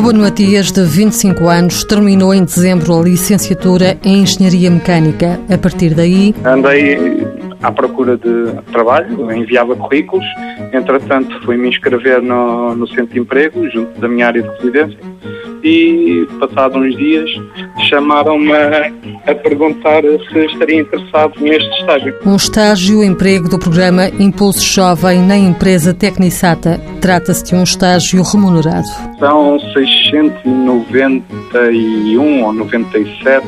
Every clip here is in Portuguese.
Ruben Matias, de 25 anos, terminou em dezembro a licenciatura em Engenharia Mecânica. A partir daí. Andei à procura de trabalho, enviava currículos, entretanto fui-me inscrever no, no centro de emprego, junto da minha área de residência, e passados uns dias chamaram-me a, perguntar se estaria interessado neste estágio. Um estágio emprego do programa Impulso Jovem na empresa Tecnisata. Trata-se de um estágio remunerado. São 691 ou 97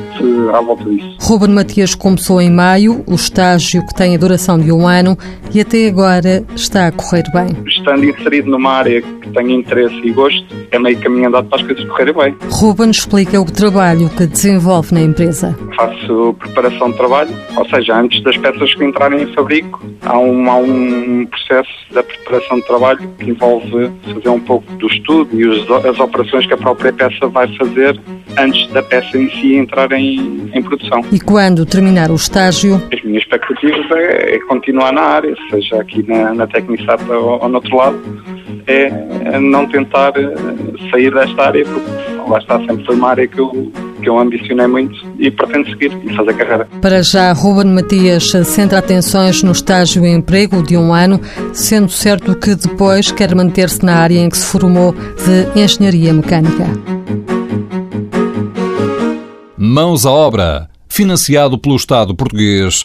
à volta disso. Ruben Matias começou em maio, o estágio que tem a duração de um ano e até agora está a correr bem. Estando inserido numa área que tenho interesse e gosto, é meio caminho andado para as coisas correrem bem. Ruben explica o trabalho que desenvolve na empresa. Faço preparação de trabalho, ou seja, antes das peças que entrarem em fabrico, há um, há um processo da preparação de trabalho que envolve fazer um pouco do estudo e os, as operações que a própria peça vai fazer antes da peça em si entrar em, em produção. E quando terminar o estágio? As minhas expectativas é, é continuar na área, seja aqui na, na Tecnisata ou, ou no outro lado, é não tentar eh, sair desta área, porque lá está, sempre foi uma área que eu, que eu ambicionei muito e pretendo seguir e fazer carreira. Para já, Ruben Matias centra atenções no estágio em emprego de um ano, sendo certo que depois quer manter-se na área em que se formou de Engenharia Mecânica. Mãos à obra, financiado pelo Estado português